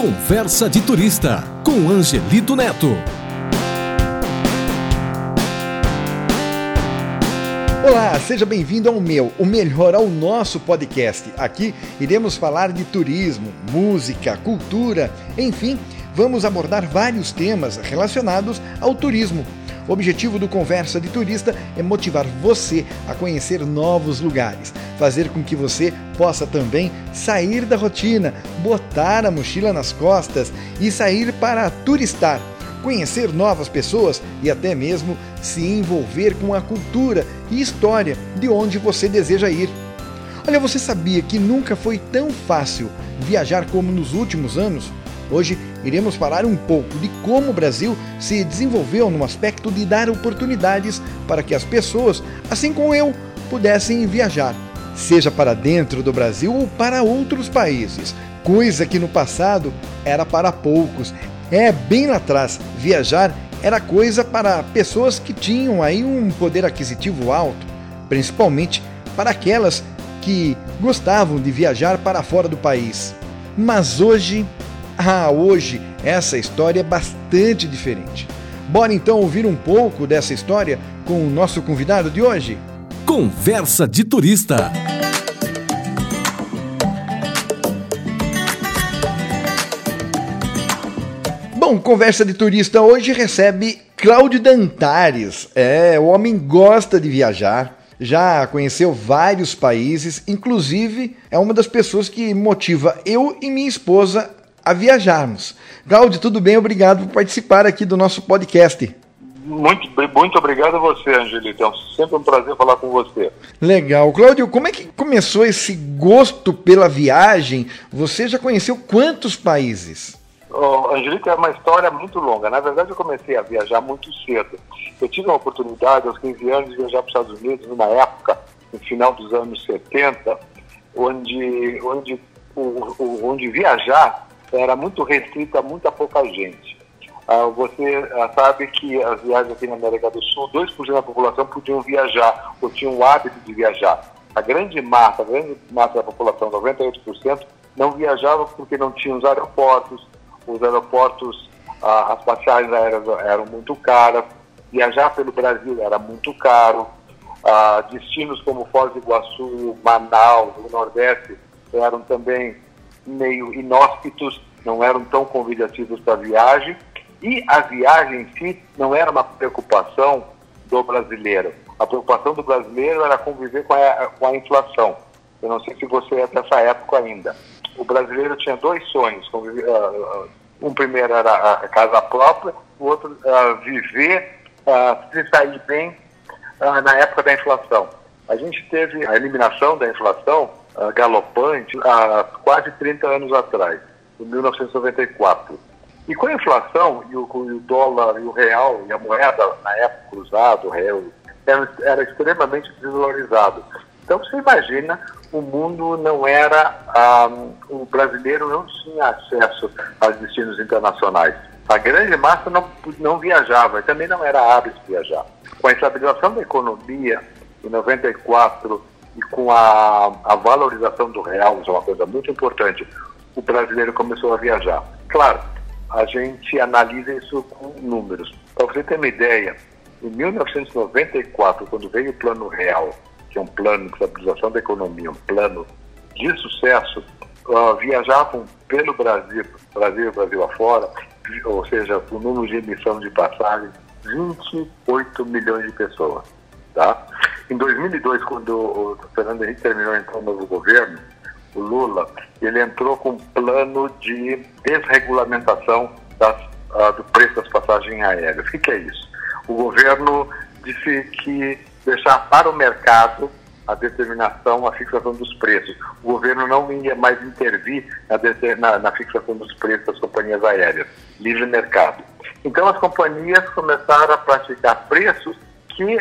Conversa de Turista com Angelito Neto. Olá, seja bem-vindo ao meu, o melhor ao nosso podcast. Aqui iremos falar de turismo, música, cultura, enfim, vamos abordar vários temas relacionados ao turismo. O objetivo do Conversa de Turista é motivar você a conhecer novos lugares, fazer com que você possa também sair da rotina, botar a mochila nas costas e sair para turistar, conhecer novas pessoas e até mesmo se envolver com a cultura e história de onde você deseja ir. Olha, você sabia que nunca foi tão fácil viajar como nos últimos anos? Hoje iremos falar um pouco de como o Brasil se desenvolveu no aspecto de dar oportunidades para que as pessoas, assim como eu, pudessem viajar, seja para dentro do Brasil ou para outros países, coisa que no passado era para poucos. É bem lá atrás, viajar era coisa para pessoas que tinham aí um poder aquisitivo alto, principalmente para aquelas que gostavam de viajar para fora do país. Mas hoje ah, hoje essa história é bastante diferente. Bora então ouvir um pouco dessa história com o nosso convidado de hoje? Conversa de Turista. Bom, Conversa de Turista hoje recebe Cláudio Dantares. É, o homem gosta de viajar, já conheceu vários países, inclusive é uma das pessoas que motiva eu e minha esposa a viajarmos. Cláudio, tudo bem? Obrigado por participar aqui do nosso podcast. Muito, muito obrigado a você, Angelito. É sempre um prazer falar com você. Legal. Cláudio, como é que começou esse gosto pela viagem? Você já conheceu quantos países? Oh, Angelito, é uma história muito longa. Na verdade, eu comecei a viajar muito cedo. Eu tive a oportunidade, aos 15 anos, de viajar para os Estados Unidos, numa época, no final dos anos 70, onde, onde, onde viajar era muito restrita a muita pouca gente. Ah, você ah, sabe que as viagens aqui na América do Sul, 2% da população podiam viajar, ou tinham o hábito de viajar. A grande massa, a grande massa da população, 98%, não viajava porque não tinham os aeroportos, os aeroportos, ah, as passagens aéreas eram muito caras, viajar pelo Brasil era muito caro, ah, destinos como Foz do Iguaçu, Manaus, o Nordeste eram também meio inóspitos, não eram tão convidativos para a viagem, e a viagem em si não era uma preocupação do brasileiro. A preocupação do brasileiro era conviver com a, com a inflação. Eu não sei se você é dessa época ainda. O brasileiro tinha dois sonhos. Conviver, uh, um primeiro era a casa própria, o outro uh, viver, uh, se sair bem na época da inflação. A gente teve a eliminação da inflação uh, galopante há quase 30 anos atrás, em 1994. E com a inflação e o, o, dólar e o real e a moeda na época cruzado, o real, era, era extremamente desvalorizado. Então você imagina, o mundo não era, um, ah, o brasileiro não tinha acesso aos destinos internacionais. A grande massa não, não viajava e também não era hábito viajar. Com a estabilização da economia, em 94, e com a, a valorização do real, isso é uma coisa muito importante, o brasileiro começou a viajar. Claro, a gente analisa isso com números. Para você ter uma ideia, em 1994, quando veio o Plano Real, que é um plano de estabilização da economia, um plano de sucesso, uh, viajavam pelo Brasil, Brasil Brasil afora, ou seja, o número de emissão de passagens, 28 milhões de pessoas. Tá? Em 2002, quando o Fernando Henrique terminou então o novo governo, o Lula, ele entrou com um plano de desregulamentação das, uh, do preço das passagens aéreas. O que, que é isso? O governo disse que deixar para o mercado a determinação, a fixação dos preços. O governo não ia mais intervir na, na, na, fixação dos preços das companhias aéreas, livre mercado. Então as companhias começaram a praticar preços que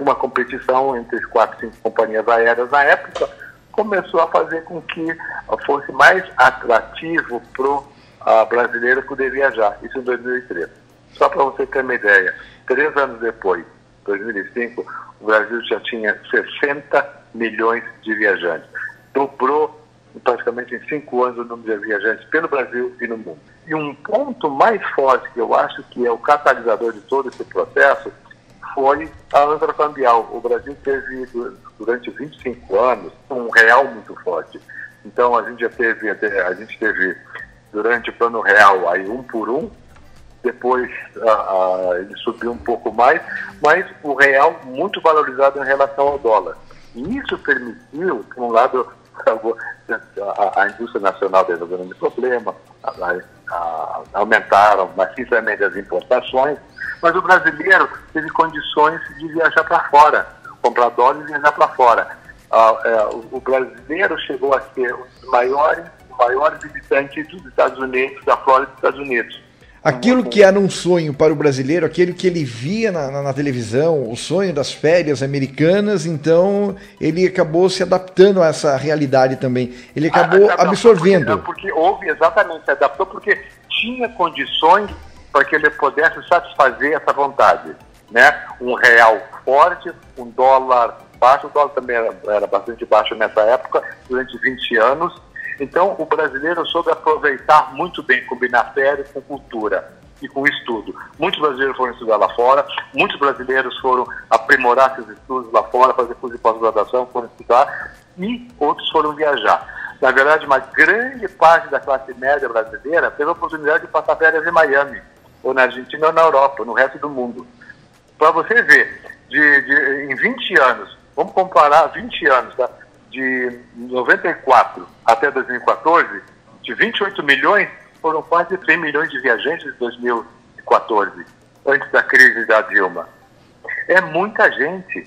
uma competição entre quatro, cinco companhias aéreas na época, começou a fazer com que fosse mais atrativo para o uh, brasileiro poder viajar. Isso em 2003. Só para você ter uma ideia, três anos depois, 2005, o Brasil já tinha 60 milhões de viajantes. Dobrou praticamente em cinco anos o número de viajantes pelo Brasil e no mundo. E um ponto mais forte que eu acho que é o catalisador de todo esse processo foi a âncora cambial. O Brasil teve, durante 25 anos, um real muito forte. Então, a gente já teve, a gente teve durante o plano real aí um por um, depois a, a, ele subiu um pouco mais, mas o real muito valorizado em relação ao dólar. E isso permitiu, por um lado, a, a indústria nacional resolvendo o problema, aumentaram maciçamente as importações, mas o brasileiro teve condições de viajar para fora, comprar dólares e viajar para fora. É, o brasileiro chegou a ser um dos maiores, maiores visitantes dos Estados Unidos, da Flórida dos Estados Unidos. Aquilo que era um sonho para o brasileiro, aquele que ele via na, na, na, televisão, o sonho das férias americanas, então ele acabou se adaptando a essa realidade também. Ele acabou ah, absorvendo. Porque, porque houve, exatamente, se adaptou porque tinha condições para que ele pudesse satisfazer essa vontade. Né? Um real forte, um dólar baixo, o dólar também era, era bastante baixo nessa época, durante 20 anos, então, o brasileiro soube aproveitar muito bem, combinar férias com cultura e com estudo. Muitos brasileiros foram estudar lá fora, muitos brasileiros foram aprimorar seus estudos lá fora, fazer curso de pós-graduação, foram estudar, e outros foram viajar. Na verdade, uma grande parte da classe média brasileira teve a oportunidade de passar férias em Miami, ou na Argentina ou na Europa, no resto do mundo. Para você ver, de, de, em 20 anos, vamos comparar 20 anos, tá? de 94 até 2014, de 28 milhões, foram quase 3 milhões de viajantes em 2014, antes da crise da Dilma. É muita gente.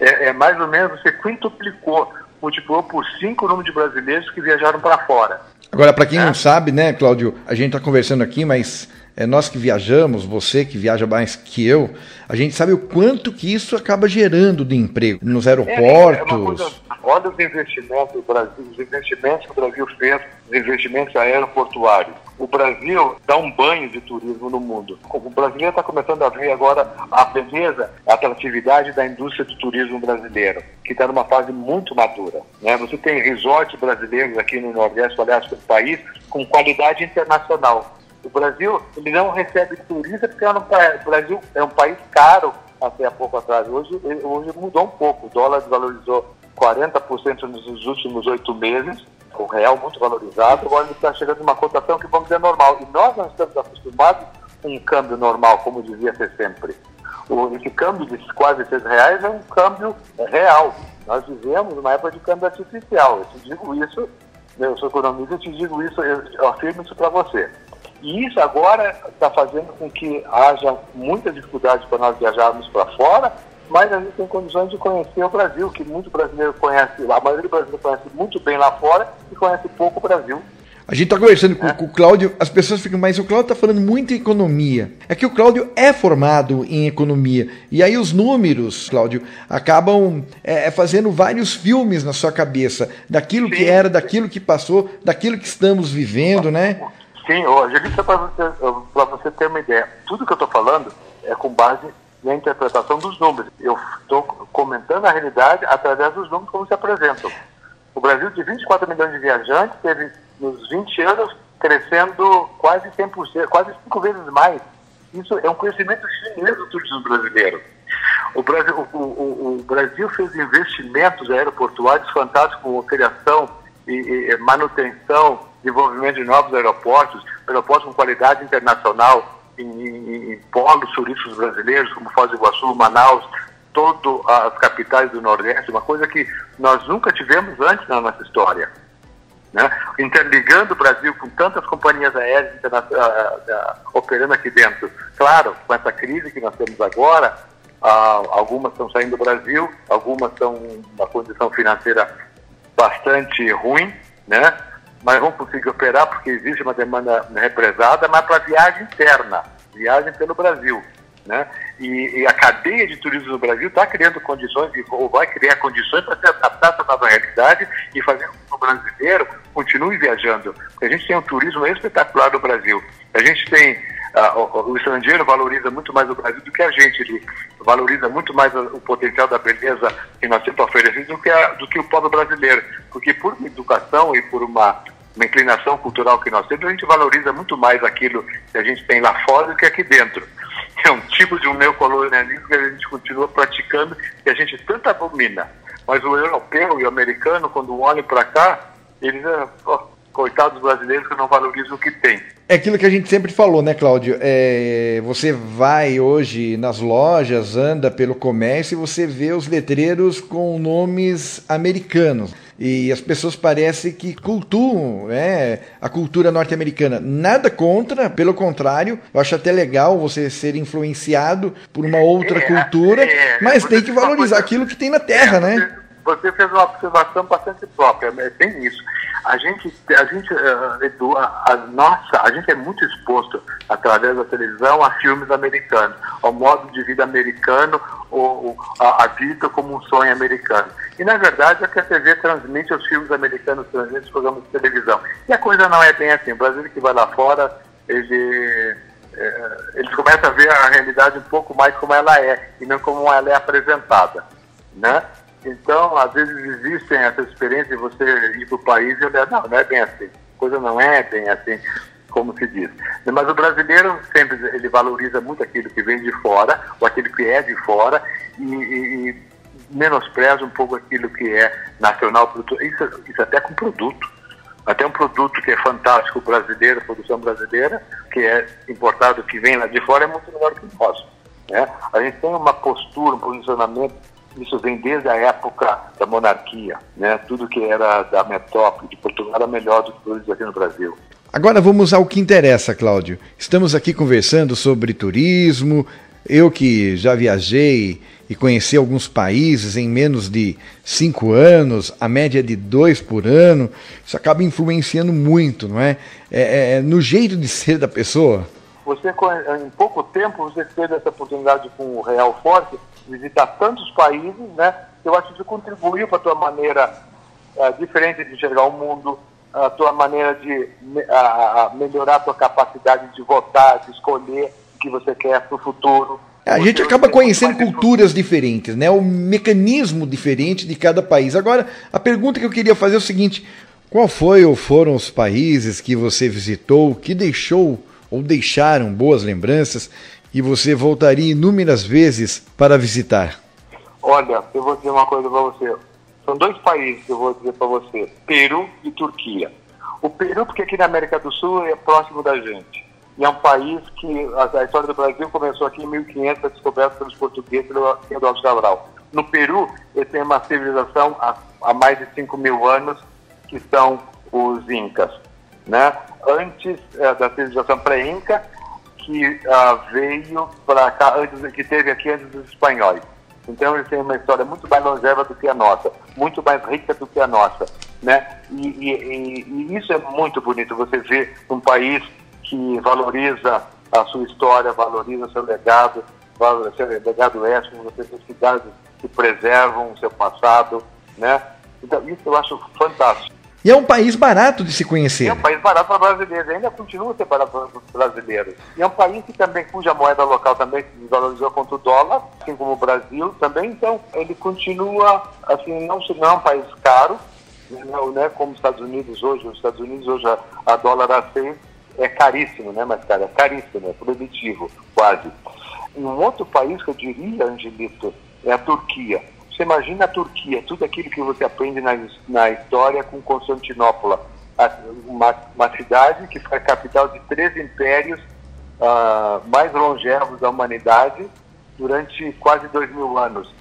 É, é mais ou menos, você quintuplicou, multiplicou por 5 o número de brasileiros que viajaram para fora. Agora, para quem é. não sabe, né, Cláudio, a gente está conversando aqui, mas é, nós que viajamos, você que viaja mais que eu, a gente sabe o quanto que isso acaba gerando de emprego nos aeroportos. É, é olha os investimentos do Brasil, os investimentos que o Brasil fez, os investimentos aeroportuários. O Brasil dá um banho de turismo no mundo. O brasileiro está começando a ver agora a beleza, a atratividade da indústria do turismo brasileiro, que está numa fase muito madura. Né? Você tem resorts brasileiros aqui no Nordeste, aliás, do país, com qualidade internacional. O Brasil ele não recebe turista porque é o Brasil é um país caro até há pouco atrás. Hoje, hoje mudou um pouco. O dólar desvalorizou 40% nos últimos oito meses, o real muito valorizado. Agora ele está chegando numa cotação que vamos dizer normal. E nós não estamos acostumados com um câmbio normal, como devia ser sempre. O, esse câmbio de quase seis reais é um câmbio real. Nós vivemos numa época de câmbio artificial. Eu te digo isso, eu sou economista, eu te digo isso, eu afirmo isso para você. E isso agora está fazendo com que haja muita dificuldade para nós viajarmos para fora, mas a gente tem condições de conhecer o Brasil, que muito brasileiro conhece, a maioria do brasileiro conhece muito bem lá fora e conhece pouco o Brasil. A gente está conversando com, é. com, o Cláudio, as pessoas ficam, mas o Cláudio está falando muito em economia. É que o Cláudio é formado em economia. E aí os números, Cláudio, acabam é, é fazendo vários filmes na sua cabeça, daquilo Sim. que era, daquilo que passou, daquilo que estamos vivendo, né? Sim, Angelina, para você, você ter uma ideia, tudo que eu estou falando é com base na interpretação dos números. Eu estou comentando a realidade através dos números como se apresentam. O Brasil, de 24 milhões de viajantes, teve nos 20 anos crescendo quase 100%, quase cinco vezes mais. Isso é um crescimento chinês do turismo brasileiro. O Brasil, o, o, o Brasil fez investimentos aeroportuários fantásticos com criação e, e manutenção desenvolvimento de novos aeroportos, aeroportos com qualidade internacional em, em, em polos turísticos brasileiros, como Foz do Iguaçu, Manaus, todas as capitais do Nordeste, uma coisa que nós nunca tivemos antes na nossa história. Né? Interligando o Brasil com tantas companhias aéreas operando aqui dentro. Claro, com essa crise que nós temos agora, algumas estão saindo do Brasil, algumas estão numa condição financeira bastante ruim, né? Mas vão conseguir operar porque existe uma demanda represada, mas para viagem interna, viagem pelo Brasil. Né? E, e, a cadeia de turismo no Brasil está criando condições, ou vai criar condições para se adaptar a essa nova realidade e fazer com que o brasileiro continue viajando. Porque a gente tem um turismo espetacular no Brasil. A gente tem o, o, estrangeiro valoriza muito mais o Brasil do que a gente. Ele valoriza muito mais o potencial da beleza que nós temos para oferecer do que, a, do que o povo brasileiro. Porque por educação e por uma, uma inclinação cultural que nós temos, a gente valoriza muito mais aquilo que a gente tem lá fora do que aqui dentro. É um tipo de um neocolonialismo que a gente continua praticando e a gente tanto abomina. Mas o europeu e o americano, quando olham para cá, eles, oh, coitados brasileiros que não valorizam o que tem. É aquilo que a gente sempre falou, né, Cláudio? É, você vai hoje nas lojas, anda pelo comércio e você vê os letreiros com nomes americanos. E as pessoas parecem que cultuam né, a cultura norte-americana. Nada contra, pelo contrário, eu acho até legal você ser influenciado por uma outra é, cultura, é, mas tem que valorizar aquilo que tem na terra, é, né? Você fez uma observação bastante própria, é bem isso a gente, a gente, uh, a, a, nossa, a gente é muito exposto através da televisão a filmes americanos, ao modo de vida americano, ou, a, a, vida como um sonho americano. E na verdade é que a TV transmite os filmes americanos, transmite os programas de televisão. E a coisa não é bem assim. O Brasil que vai lá fora, ele é, eles começam a ver a realidade um pouco mais como ela é e não como ela é apresentada, né? Então, às vezes existem essas experiências de você ir para o país e olhar, não, não é bem assim. A coisa não é bem assim, como se diz. Mas o brasileiro sempre ele valoriza muito aquilo que vem de fora, ou aquilo que é de fora, e, e, e menospreza um pouco aquilo que é nacional. Isso, isso até com produto. Até um produto que é fantástico brasileiro, produção brasileira, que é importado, que vem lá de fora, é muito melhor que o nosso. Né? A gente tem uma postura, um posicionamento isso vem desde a época da monarquia, né? Tudo que era da metrópole de Portugal era melhor do que tudo aqui no Brasil. Agora vamos ao que interessa, Cláudio. Estamos aqui conversando sobre turismo. Eu que já viajei e conheci alguns países em menos de cinco anos, a média de dois por ano, isso acaba influenciando muito, não é? é, é no jeito de ser da pessoa. Você, em pouco tempo, você teve essa oportunidade com o Real Forte visitar tantos países, né? Eu acho que contribuiu para a tua maneira uh, diferente de enxergar o mundo, a tua maneira de uh, melhorar a tua capacidade de votar, de escolher o que você quer para o futuro. A gente acaba conhecendo culturas diferentes, né? O mecanismo diferente de cada país. Agora, a pergunta que eu queria fazer é o seguinte: qual foi ou foram os países que você visitou que deixou ou deixaram boas lembranças e você voltaria inúmeras vezes para visitar? Olha, eu vou dizer uma coisa para você. São dois países que eu vou dizer para você: Peru e Turquia. O Peru, porque aqui na América do Sul é próximo da gente. E é um país que a, história do Brasil começou aqui em 1500, foi descoberto pelos portugueses pelo Eduardo Cabral. No Peru, eles têm uma civilização há, há mais de 5 mil anos, que são os Incas. Né? Antes é, da civilização pré-Inca, que uh, veio para cá antes, que teve aqui antes dos espanhóis. Então eles têm uma história muito mais longeva do que a nossa, muito mais rica do que a nossa, né? E, e, e isso é muito bonito. Você vê um país que valoriza a sua história, valoriza seu legado, valoriza seu legado étnico, você tem cidades que preservam o seu passado, né? Então isso eu acho fantástico. E é um país barato de se conhecer. é um país barato para brasileiros, ainda continua a ser barato para os brasileiros. E é um país que também, cuja moeda local também se desvalorizou contra o dólar, assim como o Brasil também, então ele continua, assim, não, não é um país caro, não, né, como os Estados Unidos hoje, os Estados Unidos hoje a, a dólar a 100 é caríssimo, né, mas cara, é caríssimo, é proibitivo, quase. E um outro país que eu diria, Angelito, é a Turquia você imagina a Turquia, tudo aquilo que você aprende na, na história com Constantinopla, uma, uma cidade que foi a capital de três impérios uh, mais longevos da humanidade durante quase dois mil anos,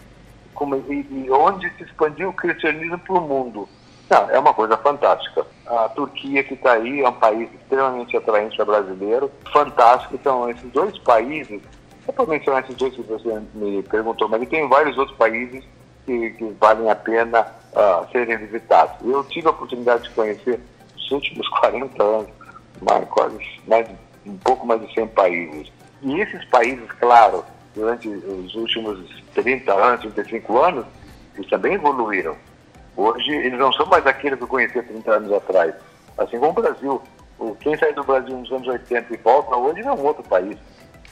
como, e, e onde se expandiu o cristianismo para o mundo. Não, é uma coisa fantástica. A Turquia que está aí é um país extremamente atraente para brasileiro, fantástico. Então, esses dois países, é para mencionar esses dois que você me perguntou, mas tem vários outros países que, que valem a pena uh, serem visitados. Eu tive a oportunidade de conhecer nos últimos 40 anos, mais, quase, mais, um pouco mais de 100 países. E esses países, claro, durante os últimos 30 anos, 35 anos, eles também evoluíram. Hoje, eles não são mais aqueles que eu conheci 30 anos atrás. Assim como o Brasil. Quem sai do Brasil nos anos 80 e volta hoje é um outro país.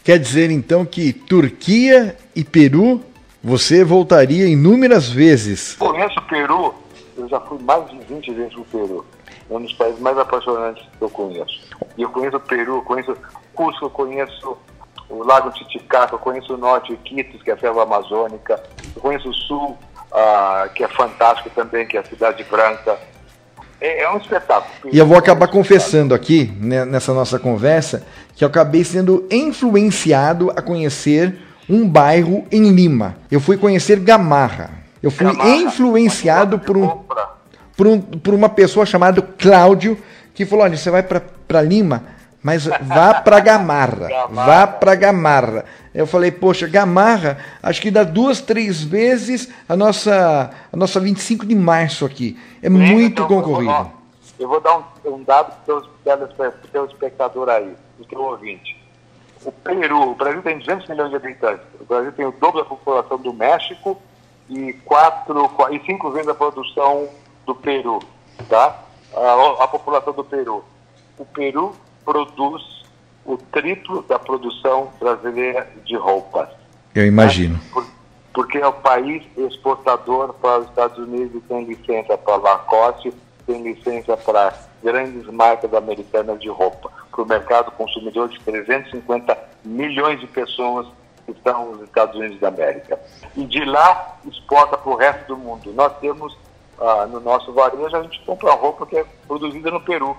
Quer dizer então que Turquia e Peru você voltaria inúmeras vezes? Conheço o Peru, eu já fui mais de 20 vezes no Peru. É um dos países mais apaixonantes que eu conheço. E eu conheço o Peru, conheço Cusco, conheço o Lago Titicaca, conheço o norte, Iquitos, que é a selva amazônica, eu conheço o sul, ah, que é fantástico também, que é a Cidade Branca. É, é um espetáculo. E eu vou acabar confessando aqui, né, nessa nossa conversa, que eu acabei sendo influenciado a conhecer um bairro em Lima. Eu fui conhecer Gamarra. Eu fui Gamarra, influenciado por, um, por, um, por uma pessoa chamada Cláudio, que falou: olha, você vai para Lima, mas vá para Gamarra, Gamarra, vá para Gamarra. Eu falei, poxa, Gamarra, acho que dá duas, três vezes a nossa, a nossa 25 de março aqui. É Sim, muito então, concorrido. Eu vou dar um, um dado para o teu espectador aí, para o ouvinte. O Peru, o Brasil tem 200 milhões de habitantes. O Brasil tem o dobro da população do México e quatro e cinco vezes a produção do Peru, tá? A, a população do Peru. O Peru produz o triplo da produção brasileira de roupas. Eu imagino. Né? Por, porque é o país exportador para os Estados Unidos, tem licença para Lacoste, tem licença para grandes marcas americanas de roupa, para o mercado consumidor de 350 milhões de pessoas que estão nos Estados Unidos da América. E de lá exporta para o resto do mundo. Nós temos, ah, no nosso varejo, a gente compra roupa que é produzida no Peru,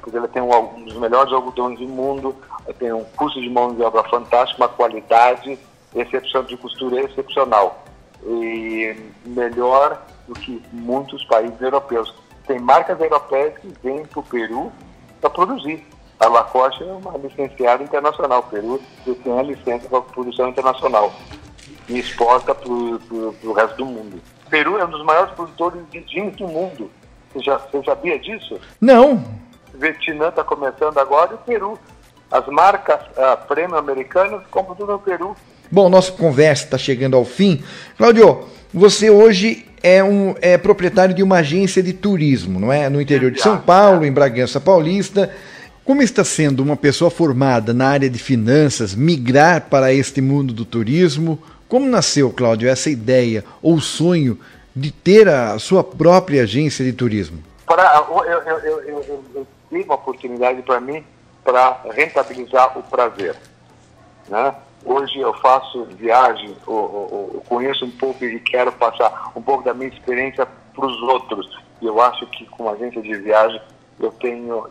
porque ela tem um, um dos melhores algodões do mundo, tem um custo de mão de obra fantástico, uma qualidade excepção de costura excepcional. E melhor do que muitos países europeus tem marcas europeias que vêm para o Peru para produzir. A Lacoste é uma licenciada internacional. O Peru tem a licença para produção internacional e exporta para o resto do mundo. O Peru é um dos maiores produtores de jeans do mundo. Você, já, você sabia disso? Não. O Vietnã está começando agora e o Peru. As marcas uh, premium americanas compram tudo no Peru. Bom, nossa conversa está chegando ao fim. Claudio, você hoje é, um, é proprietário de uma agência de turismo, não é? No interior de São Paulo, em Bragança Paulista. Como está sendo uma pessoa formada na área de finanças migrar para este mundo do turismo? Como nasceu, Cláudio, essa ideia ou sonho de ter a sua própria agência de turismo? Para, eu, eu, eu, eu, eu tive uma oportunidade para mim para rentabilizar o prazer. Né? Hoje eu faço viagem, eu, eu, conheço um pouco e quero passar um pouco da minha experiência para os outros. E eu acho que com agência de viagem eu tenho,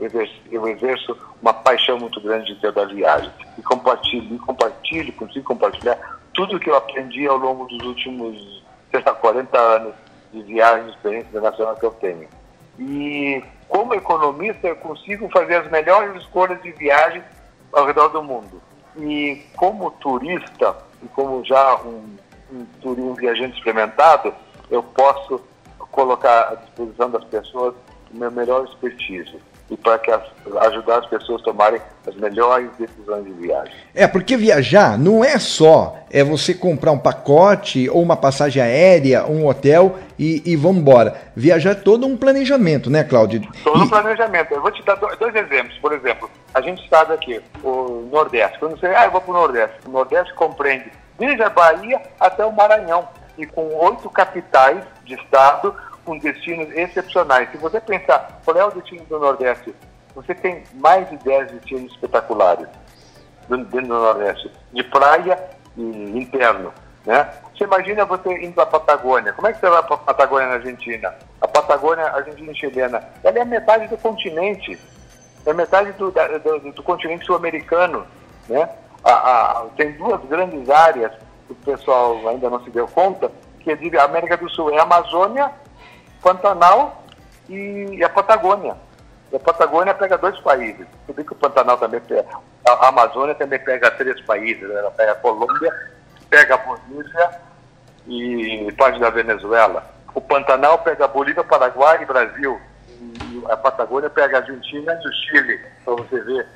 eu exerço uma paixão muito grande de ter da viagem. E compartilho, e compartilho, consigo compartilhar tudo que eu aprendi ao longo dos últimos, sei lá, 40 anos de viagem, de experiência internacional que eu tenho. E como economista eu consigo fazer as melhores escolhas de viagem ao redor do mundo. E como turista, e como já um, um, um viajante experimentado, eu posso colocar à disposição das pessoas meu melhor expertise e para que as, ajudar as pessoas a tomarem as melhores decisões de viagem. É, porque viajar não é só é você comprar um pacote ou uma passagem aérea, um hotel e, e vamos embora. Viajar é todo um planejamento, né, Cláudio? Todo e... um planejamento. Eu vou te dar dois exemplos. Por exemplo, a gente sabe aqui, o Nordeste. Quando você, ah, eu vou para o Nordeste. O Nordeste compreende desde a Bahia até o Maranhão. E com oito capitais de estado, com destinos excepcionais. Se você pensar qual é o destino do Nordeste, você tem mais de 10 destinos espetaculares dentro do Nordeste, de praia e interno. Né? Você imagina você indo para a Patagônia. Como é que você vai para a Patagônia na Argentina? A Patagônia argentina chilena, ela é metade do continente. É metade do, do, do continente sul-americano. Né? A, a, tem duas grandes áreas que o pessoal ainda não se deu conta, que é a América do Sul é a Amazônia Pantanal e a Patagônia. E a Patagônia pega dois países. Você vê que o Pantanal também pega. A Amazônia também pega três países. Né? Ela pega a Colômbia, pega a Bolívia e parte da Venezuela. O Pantanal pega a Bolívia, Paraguai e Brasil. E a Patagônia pega a Argentina e o Chile, para você ver.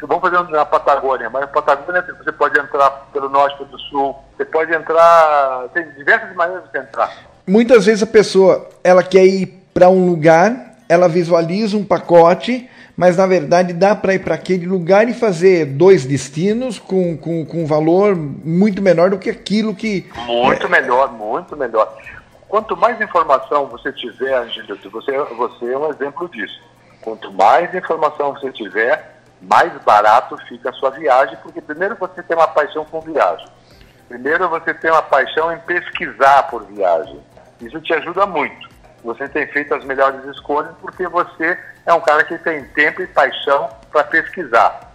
Vamos fazer na Patagônia, mas a Patagônia você pode entrar pelo norte, pelo sul, você pode entrar, tem diversas maneiras de entrar muitas vezes a pessoa ela quer ir para um lugar, ela visualiza um pacote, mas na verdade dá para ir para aquele lugar e fazer dois destinos com, com, com um valor muito menor do que aquilo que. Muito é... melhor, muito melhor. Quanto mais informação você tiver, Angelito, você, você é um exemplo disso. Quanto mais informação você tiver, mais barato fica a sua viagem, porque primeiro você tem uma paixão com viagem. Primeiro você tem uma paixão em pesquisar por viagem. Isso te ajuda muito. Você tem feito as melhores escolhas porque você é um cara que tem tempo e paixão para pesquisar.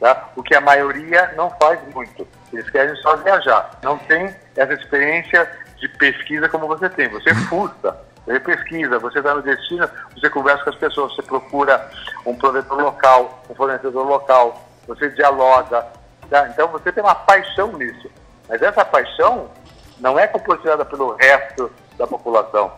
Tá? O que a maioria não faz muito. Eles querem só viajar. Não tem essa experiência de pesquisa como você tem. Você fuça, você pesquisa, você está no destino, você conversa com as pessoas, você procura um provedor local, um fornecedor local, você dialoga. Tá? Então você tem uma paixão nisso. Mas essa paixão não é compartilhada pelo resto da população.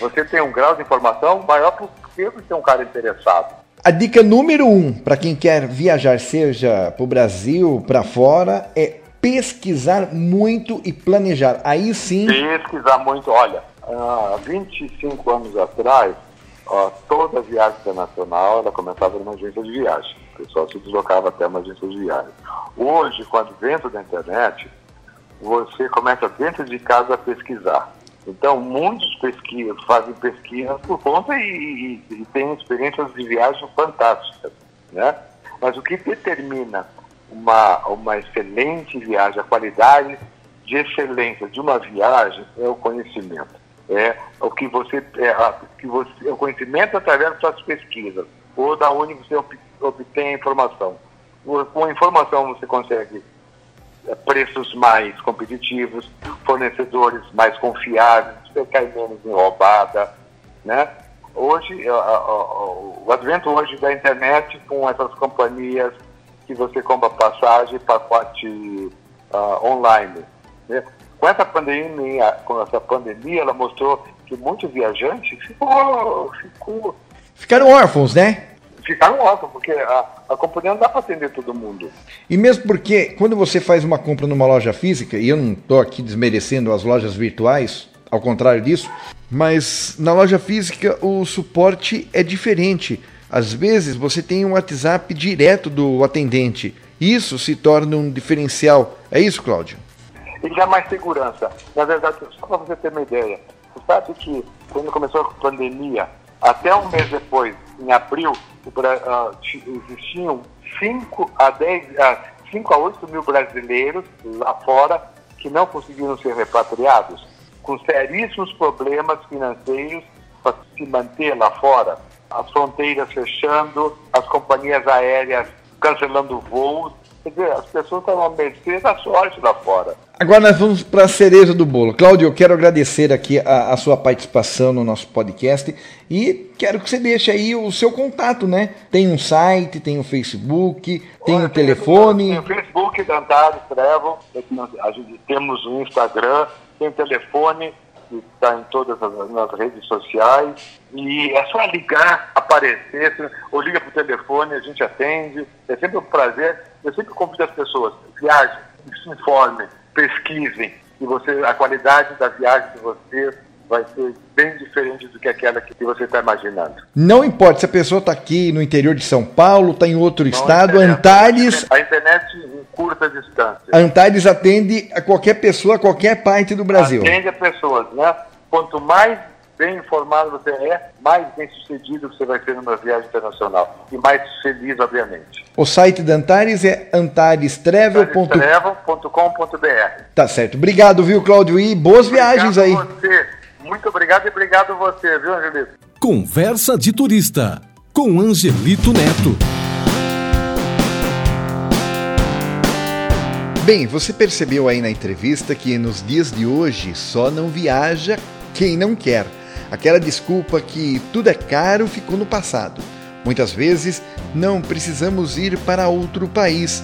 Você tem um grau de informação maior porque você é um cara interessado. A dica número um para quem quer viajar, seja para o Brasil, para fora, é pesquisar muito e planejar. Aí sim. Pesquisar muito. Olha, há 25 anos atrás, ó, toda viagem internacional ela começava numa agência de viagem. O pessoal se deslocava até uma agência de viagem. Hoje, com o advento da internet, você começa dentro de casa a pesquisar. Então, muitos pesquisas, fazem pesquisas por conta e, e, e têm experiências de viagem fantásticas. Né? Mas o que determina uma, uma excelente viagem, a qualidade de excelência de uma viagem é o conhecimento. É o que você, é, a, que você, é o conhecimento através das suas pesquisas, ou da onde você obtém a informação. Com a informação você consegue preços mais competitivos, fornecedores mais confiáveis, você cai menos em roubada, né? Hoje, o advento hoje da internet com essas companhias que você compra passagem, pacote uh, online. Né? Com essa pandemia, com essa pandemia, ela mostrou que muitos viajantes ficou, ficou ficaram órfãos, né? Ficaram órfãos, porque a, a companhia não dá para atender todo mundo. E mesmo porque quando você faz uma compra numa loja física, e eu não estou aqui desmerecendo as lojas virtuais, ao contrário disso, mas na loja física o suporte é diferente. Às vezes você tem um WhatsApp direto do atendente. Isso se torna um diferencial. É isso, Cláudio? E dá mais segurança. Na verdade, só para você ter uma ideia, você sabe que quando começou a pandemia, até um mês depois, em abril, uh, existiam 5 a 10, uh, 5 a 8 mil brasileiros lá fora que não conseguiram ser repatriados, com seríssimos problemas financeiros para se manter lá fora, as fronteiras fechando, as companhias aéreas cancelando voos, Quer dizer, as pessoas estão à mercê da sorte lá fora. Agora nós vamos para a cereja do bolo. Cláudio, eu quero agradecer aqui a, a, sua participação no nosso podcast e quero que você deixe aí o seu contato, né? Tem um site, tem um Facebook, tem Olha, um telefone. Tem o Facebook da Antares Travel, gente temos um Instagram, tem telefone que está em todas as nas redes sociais. E é só ligar, aparecer, ou liga para o telefone, a gente atende. É sempre um prazer eu sempre convido as pessoas, viajem, se informem, pesquisem, e você, a qualidade da viagem de vocês vai ser bem diferente do que aquela que você está imaginando. Não importa se a pessoa está aqui no interior de São Paulo, está em outro Não estado, Antares... A internet em curta distância. Antares atende a qualquer pessoa, a qualquer parte do Brasil. Atende a pessoas, né? Quanto mais bem informado você é, mais bem sucedido você vai ser numa viagem internacional. E mais feliz, obviamente. O site da Antares é antarestravel.com.br. Tá certo. Obrigado, viu, Cláudio? E boas obrigado viagens aí. Você. Muito obrigado e obrigado a você, viu, Angelito? Conversa de Turista, com Angelito Neto. Bem, você percebeu aí na entrevista que nos dias de hoje só não viaja quem não quer. Aquela desculpa que tudo é caro ficou no passado. Muitas vezes não precisamos ir para outro país.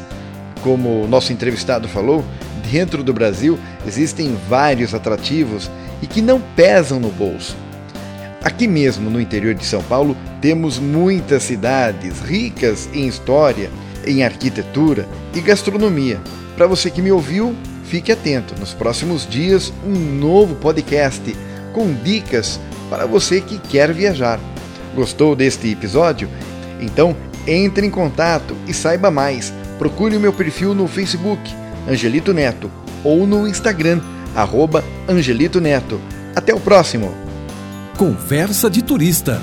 Como o nosso entrevistado falou, dentro do Brasil existem vários atrativos e que não pesam no bolso. Aqui mesmo no interior de São Paulo temos muitas cidades ricas em história, em arquitetura e gastronomia. Para você que me ouviu, fique atento. Nos próximos dias, um novo podcast com dicas para você que quer viajar. Gostou deste episódio? Então, entre em contato e saiba mais. Procure o meu perfil no Facebook, Angelito Neto, ou no Instagram, arroba Angelito Neto. Até o próximo! Conversa de Turista.